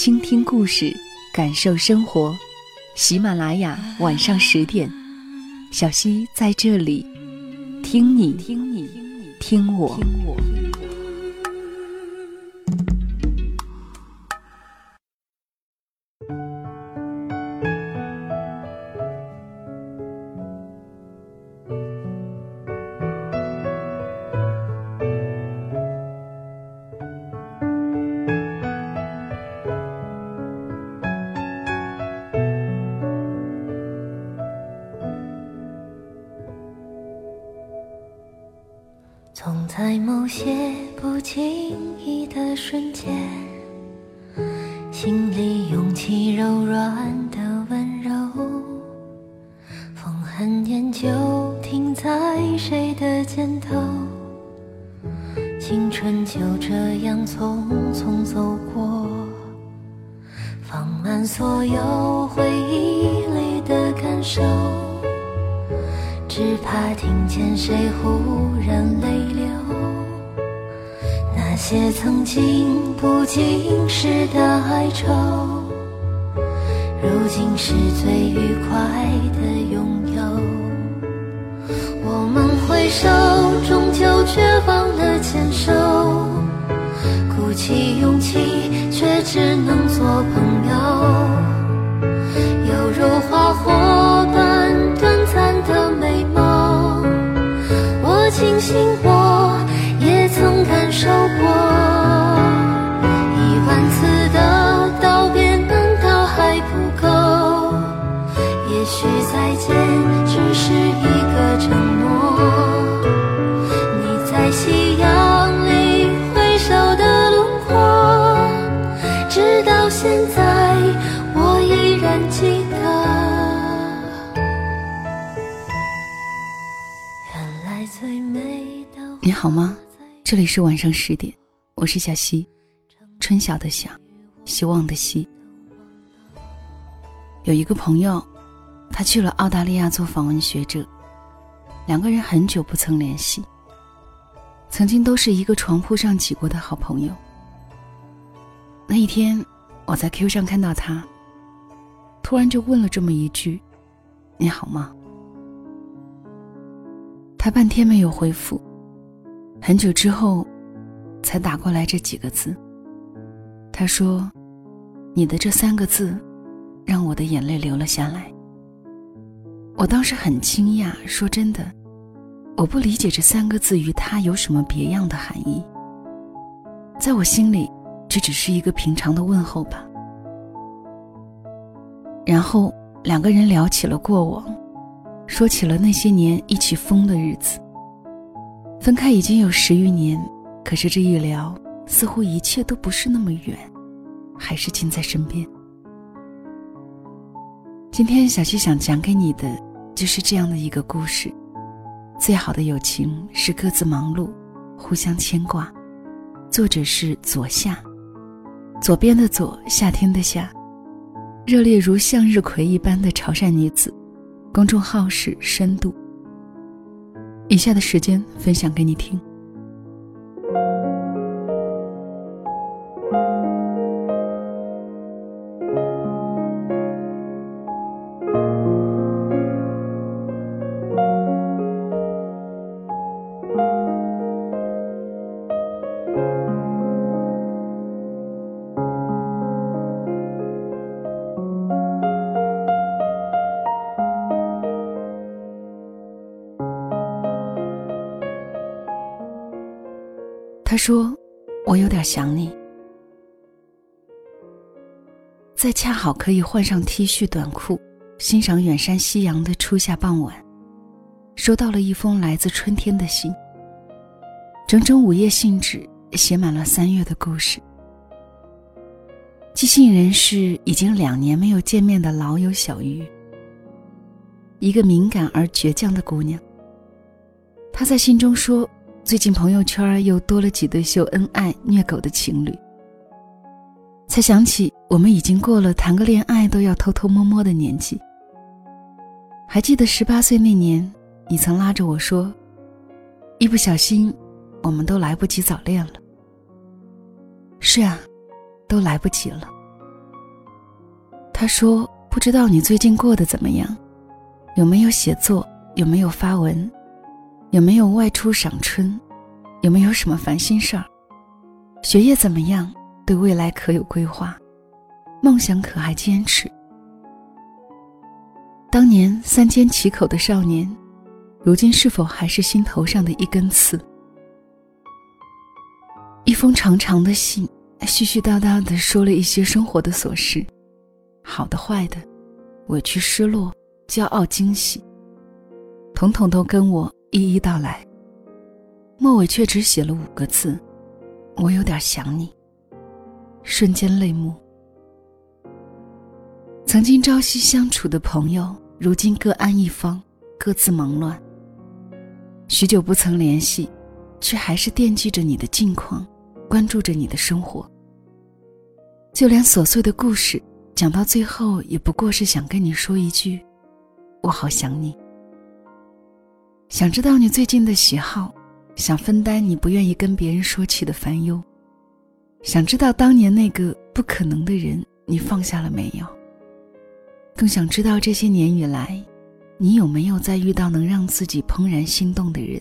倾听故事，感受生活。喜马拉雅晚上十点，小溪在这里，听你，听你，听我。总心里涌起柔软的温柔。风很远，就停在谁的肩头。青春就这样匆匆走过，放满所有回忆里的感受。只怕听见谁忽然泪流，那些曾经不经事的哀愁，如今是最愉快的拥有。我们挥手，终究绝望了牵手，鼓起勇气，却只能做朋友，犹如花火再见只是一个承诺。你在夕阳里挥手的轮廓，直到现在我依然记得。原来最美的你好吗？这里是晚上十点，我是小溪，春晓的晓，希望的希。有一个朋友，他去了澳大利亚做访问学者，两个人很久不曾联系，曾经都是一个床铺上挤过的好朋友。那一天，我在 Q 上看到他，突然就问了这么一句：“你好吗？”他半天没有回复。很久之后，才打过来这几个字。他说：“你的这三个字，让我的眼泪流了下来。”我当时很惊讶，说真的，我不理解这三个字与他有什么别样的含义。在我心里，这只是一个平常的问候吧。然后两个人聊起了过往，说起了那些年一起疯的日子。分开已经有十余年，可是这一聊，似乎一切都不是那么远，还是近在身边。今天小七想讲给你的，就是这样的一个故事：最好的友情是各自忙碌，互相牵挂。作者是左夏，左边的左，夏天的夏，热烈如向日葵一般的潮汕女子。公众号是深度。以下的时间分享给你听。说：“我有点想你。”在恰好可以换上 T 恤短裤，欣赏远山夕阳的初夏傍晚，收到了一封来自春天的信。整整五页信纸，写满了三月的故事。寄信人是已经两年没有见面的老友小鱼，一个敏感而倔强的姑娘。她在信中说，最近朋友圈又多了几对秀恩爱、虐狗的情侣。才想起我们已经过了谈个恋爱都要偷偷摸摸的年纪。还记得十八岁那年，你曾拉着我说，一不小心，我们都来不及早恋了。是啊。都来不及了。他说：“不知道你最近过得怎么样，有没有写作，有没有发文，有没有外出赏春，有没有什么烦心事儿？学业怎么样？对未来可有规划？梦想可还坚持？当年三缄其口的少年，如今是否还是心头上的一根刺？一封长长的信。”絮絮叨叨的说了一些生活的琐事，好的坏的，委屈失落，骄傲惊喜，统统都跟我一一道来。末尾却只写了五个字：“我有点想你。”瞬间泪目。曾经朝夕相处的朋友，如今各安一方，各自忙乱。许久不曾联系，却还是惦记着你的近况。关注着你的生活，就连琐碎的故事讲到最后，也不过是想跟你说一句：“我好想你。”想知道你最近的喜好，想分担你不愿意跟别人说起的烦忧，想知道当年那个不可能的人你放下了没有？更想知道这些年以来，你有没有再遇到能让自己怦然心动的人？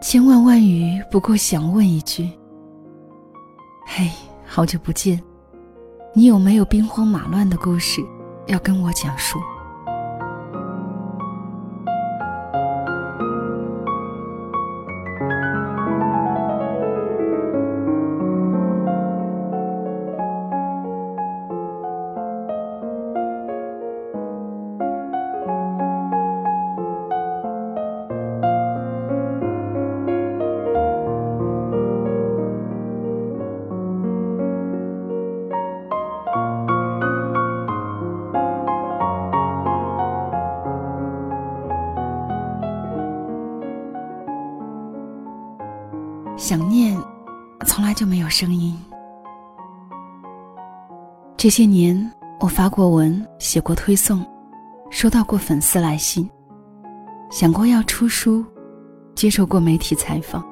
千万万语不过想问一句：嘿，好久不见，你有没有兵荒马乱的故事要跟我讲述？想念，从来就没有声音。这些年，我发过文，写过推送，收到过粉丝来信，想过要出书，接受过媒体采访，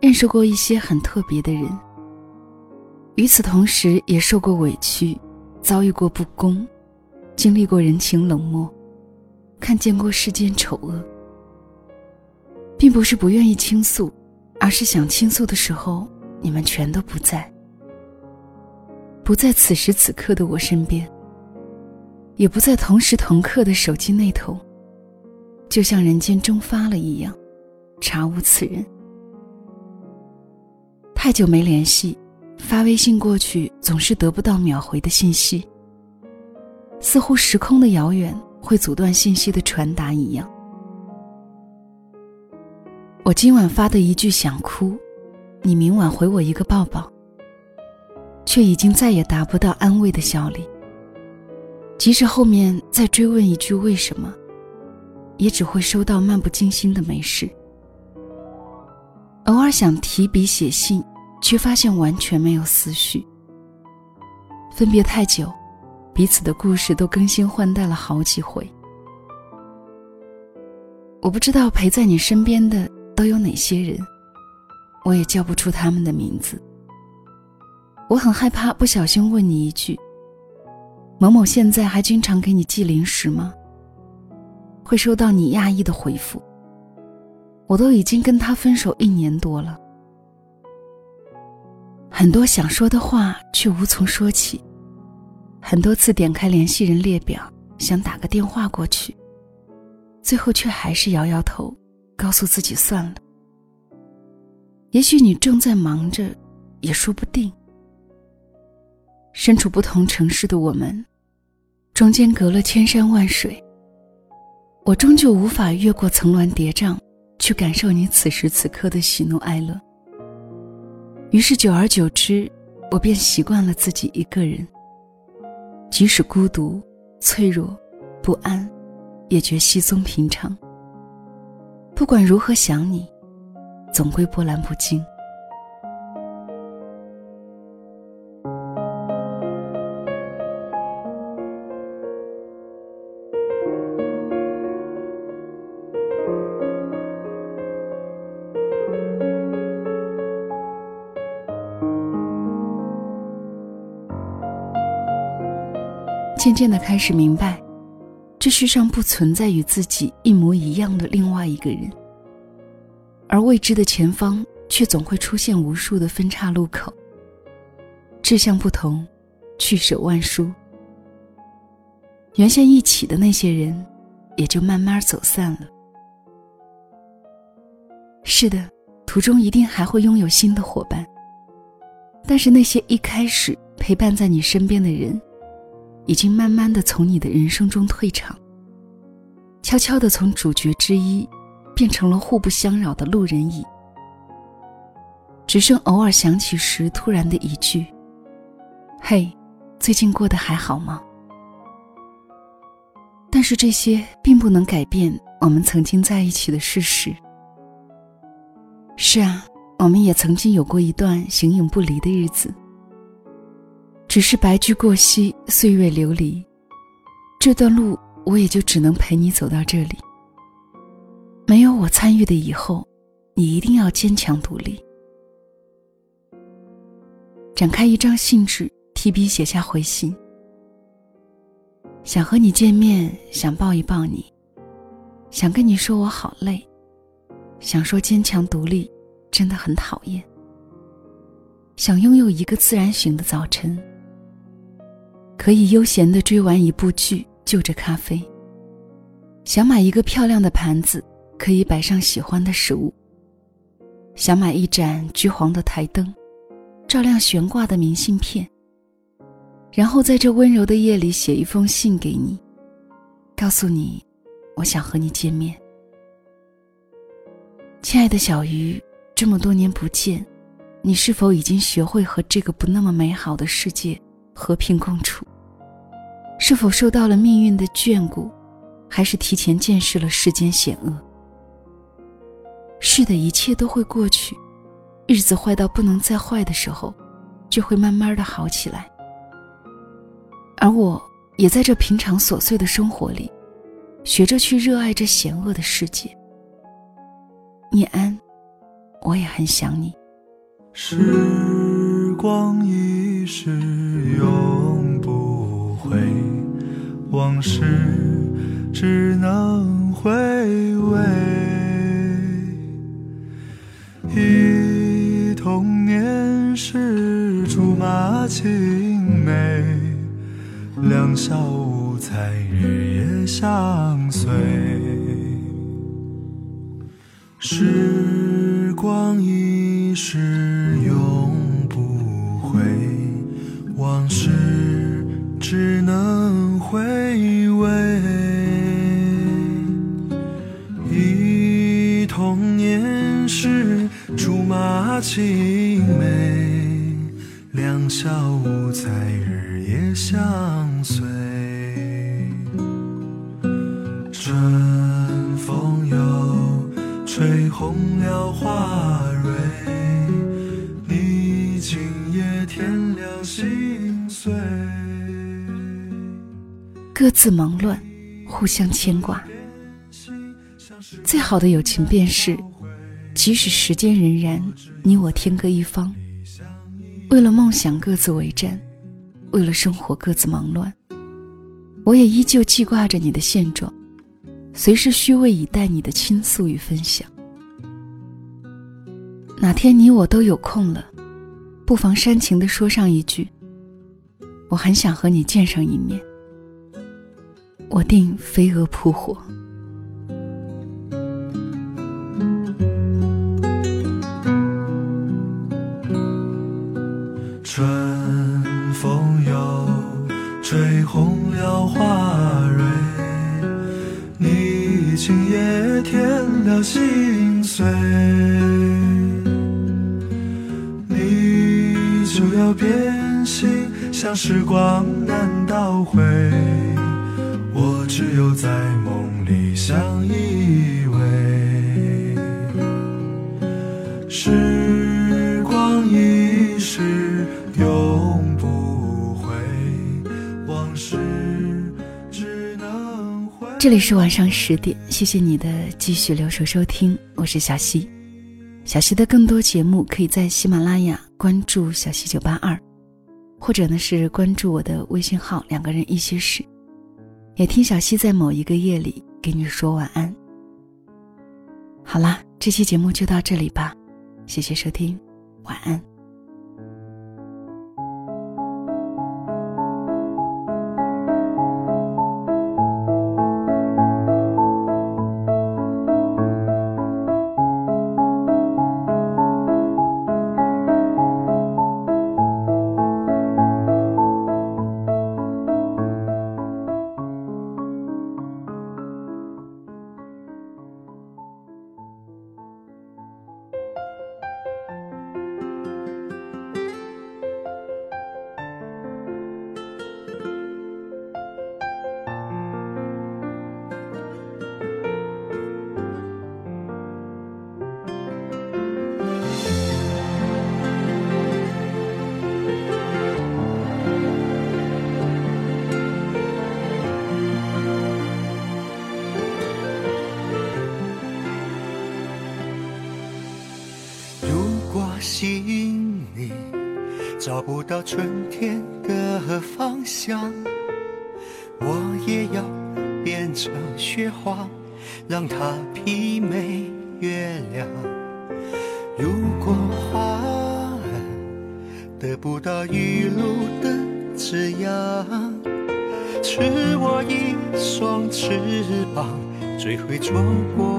认识过一些很特别的人。与此同时，也受过委屈，遭遇过不公，经历过人情冷漠，看见过世间丑恶，并不是不愿意倾诉。而是想倾诉的时候，你们全都不在，不在此时此刻的我身边，也不在同时同刻的手机那头，就像人间蒸发了一样，查无此人。太久没联系，发微信过去总是得不到秒回的信息，似乎时空的遥远会阻断信息的传达一样。我今晚发的一句想哭，你明晚回我一个抱抱，却已经再也达不到安慰的效力。即使后面再追问一句为什么，也只会收到漫不经心的没事。偶尔想提笔写信，却发现完全没有思绪。分别太久，彼此的故事都更新换代了好几回。我不知道陪在你身边的。都有哪些人？我也叫不出他们的名字。我很害怕不小心问你一句：“某某现在还经常给你寄零食吗？”会收到你压抑的回复。我都已经跟他分手一年多了，很多想说的话却无从说起。很多次点开联系人列表，想打个电话过去，最后却还是摇摇头。告诉自己算了。也许你正在忙着，也说不定。身处不同城市的我们，中间隔了千山万水。我终究无法越过层峦叠嶂，去感受你此时此刻的喜怒哀乐。于是久而久之，我便习惯了自己一个人，即使孤独、脆弱、不安，也觉稀松平常。不管如何想你，总归波澜不惊。渐渐的开始明白，这世上不存在与自己一模一样的另外一个人，而未知的前方却总会出现无数的分岔路口。志向不同，去舍万殊。原先一起的那些人，也就慢慢走散了。是的，途中一定还会拥有新的伙伴，但是那些一开始陪伴在你身边的人。已经慢慢的从你的人生中退场，悄悄的从主角之一，变成了互不相扰的路人乙。只剩偶尔想起时突然的一句：“嘿，最近过得还好吗？”但是这些并不能改变我们曾经在一起的事实。是啊，我们也曾经有过一段形影不离的日子。只是白驹过隙，岁月流离，这段路我也就只能陪你走到这里。没有我参与的以后，你一定要坚强独立。展开一张信纸，提笔写下回信。想和你见面，想抱一抱你，想跟你说我好累，想说坚强独立真的很讨厌。想拥有一个自然醒的早晨。可以悠闲的追完一部剧，就着咖啡。想买一个漂亮的盘子，可以摆上喜欢的食物。想买一盏橘黄的台灯，照亮悬挂的明信片。然后在这温柔的夜里写一封信给你，告诉你，我想和你见面。亲爱的小鱼，这么多年不见，你是否已经学会和这个不那么美好的世界？和平共处，是否受到了命运的眷顾，还是提前见识了世间险恶？是的，一切都会过去，日子坏到不能再坏的时候，就会慢慢的好起来。而我也在这平常琐碎的生活里，学着去热爱这险恶的世界。念安，我也很想你。时光一逝永不回，往事只能回味。忆童年时竹马青梅，两小无猜日夜相随。时光一逝。马青梅，两小无猜日夜相随。春风又吹红了花蕊，你今夜添了心碎。各自忙乱，互相牵挂。最好的友情便是，即使时间荏苒，你我天各一方，为了梦想各自为战，为了生活各自忙乱，我也依旧记挂着你的现状，随时虚位以待你的倾诉与分享。哪天你我都有空了，不妨煽情的说上一句：“我很想和你见上一面。”我定飞蛾扑火。像时光难倒回。我只有在梦里相依偎。时光一逝永不回，往事只能回。这里是晚上十点，谢谢你的继续留守收听，我是小溪。小溪的更多节目可以在喜马拉雅关注小溪九八二，或者呢是关注我的微信号“两个人一些事”，也听小溪在某一个夜里给你说晚安。好啦，这期节目就到这里吧，谢谢收听，晚安。找不到春天的方向，我也要变成雪花，让它媲美月亮。如果花儿得不到雨露的滋养，赐我一双翅膀，追会错过，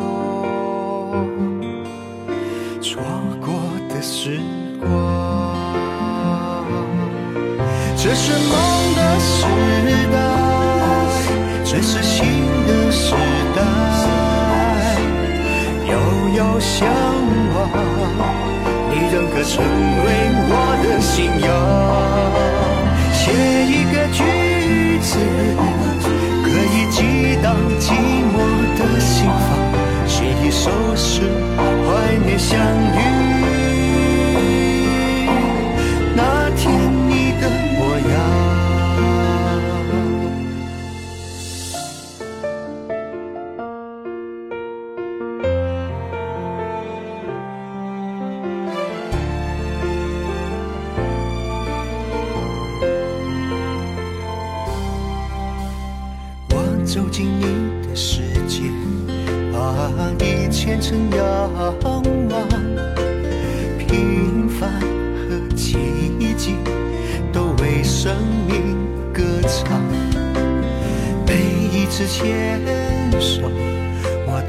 错过的。时光，这是梦的时代，这是新的时代，遥遥相望，你仍可成为我的信仰。写一个句子，可以激荡寂寞的心房；写一首诗，怀念相遇。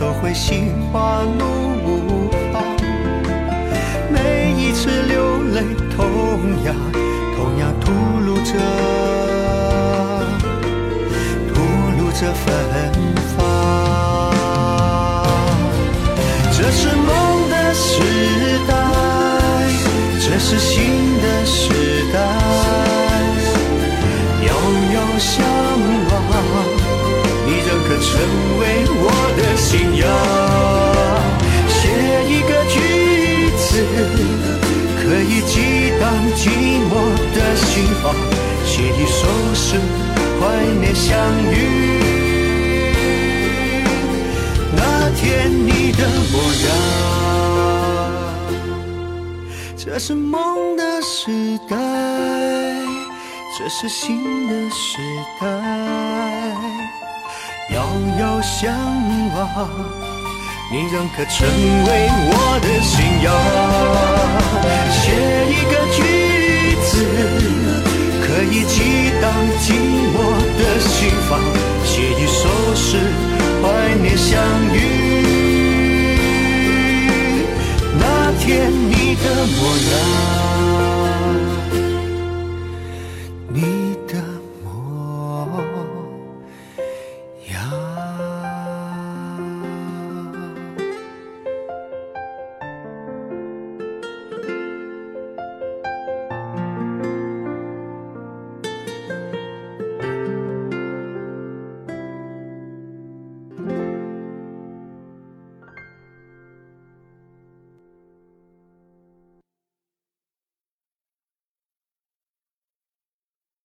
都会心花怒放；每一次流泪，同样同样吐露着。吐露着芬芳，这是梦的时代，这是心的时代，遥遥相，成为我的信仰。写一个句子，可以激荡寂寞的心房；写一首诗，怀念相遇那。天你的模样，这是梦的时代，这是新的时代，遥遥相望，你仍可成为我的信仰。写一个句子，可以激荡寂寞的心房；写一首诗，怀念相遇。